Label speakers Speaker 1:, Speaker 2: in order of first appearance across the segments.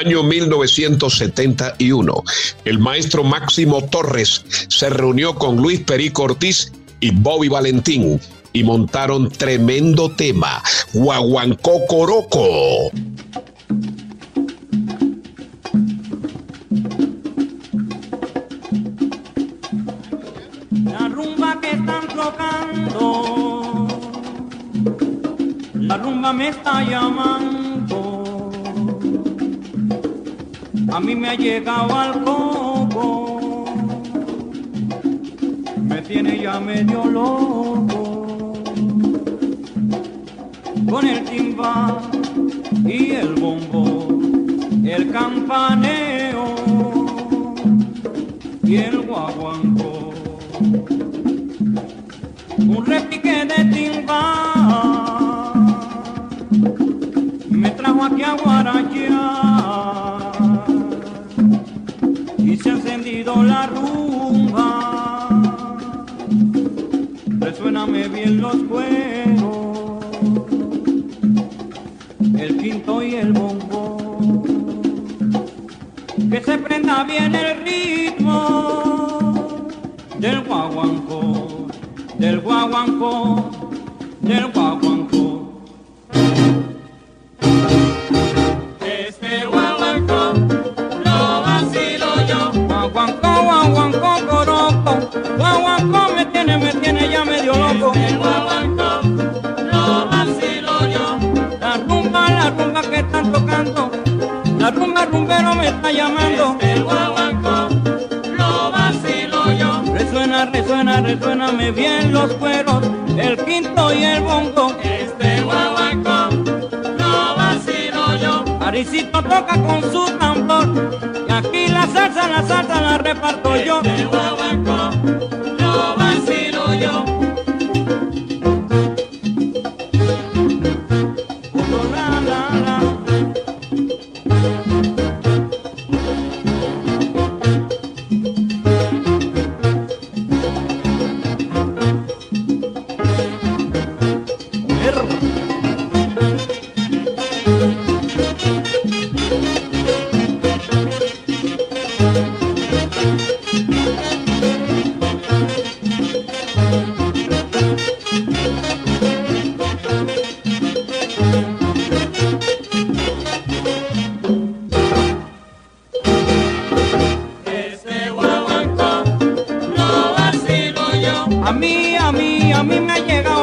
Speaker 1: año 1971. El maestro Máximo Torres se reunió con Luis Perico Ortiz y Bobby Valentín y montaron tremendo tema, Guaguancó Coroco.
Speaker 2: La rumba que están tocando, la rumba me está llamando a mí me ha llegado al coco, me tiene ya medio loco, con el timbal y el bombo, el campaneo. Y el guaguanco, un repique de timbal. Me trajo aquí a Guarachá la rumba. Resuéname bien los cueros, el quinto y el bombo. Que se prenda bien el ritmo del guaguanco, del guaguanco, del guaguanco. Guaguancó me tiene, me tiene ya medio loco.
Speaker 3: El guaguancó lo vacilo yo.
Speaker 2: La rumba, la rumba que están tocando, la rumba rumbero me está llamando.
Speaker 3: El guaguancó lo vacilo yo.
Speaker 2: Resuena, resuena, resuéname bien los cueros, el quinto y el bongo.
Speaker 3: Este guaguancó lo vacilo yo.
Speaker 2: Aricito toca con su tambor, y aquí la salsa, la salsa la reparto yo.
Speaker 3: Este guaguancó A mí, a
Speaker 2: mí, a mí me ha llegado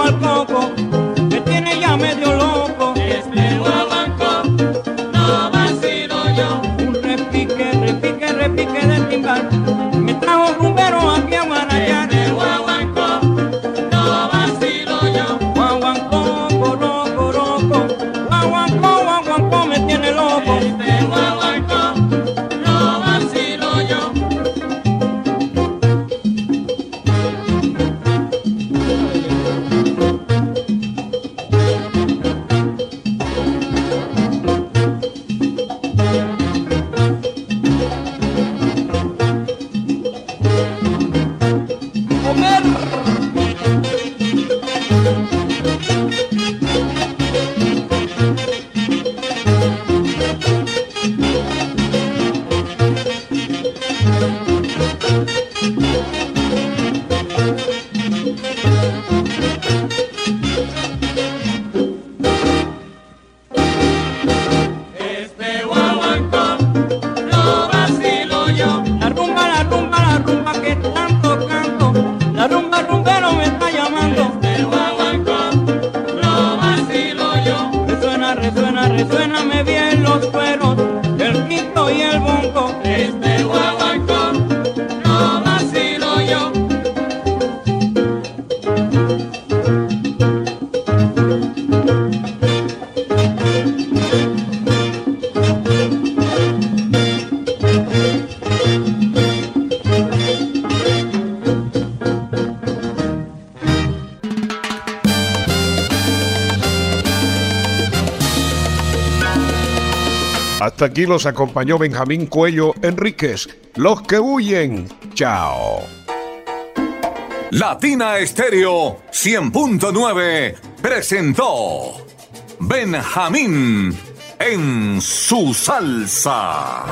Speaker 1: Hasta aquí los acompañó Benjamín Cuello Enríquez. Los que huyen. Chao.
Speaker 4: Latina Estéreo 100.9 presentó Benjamín en su salsa.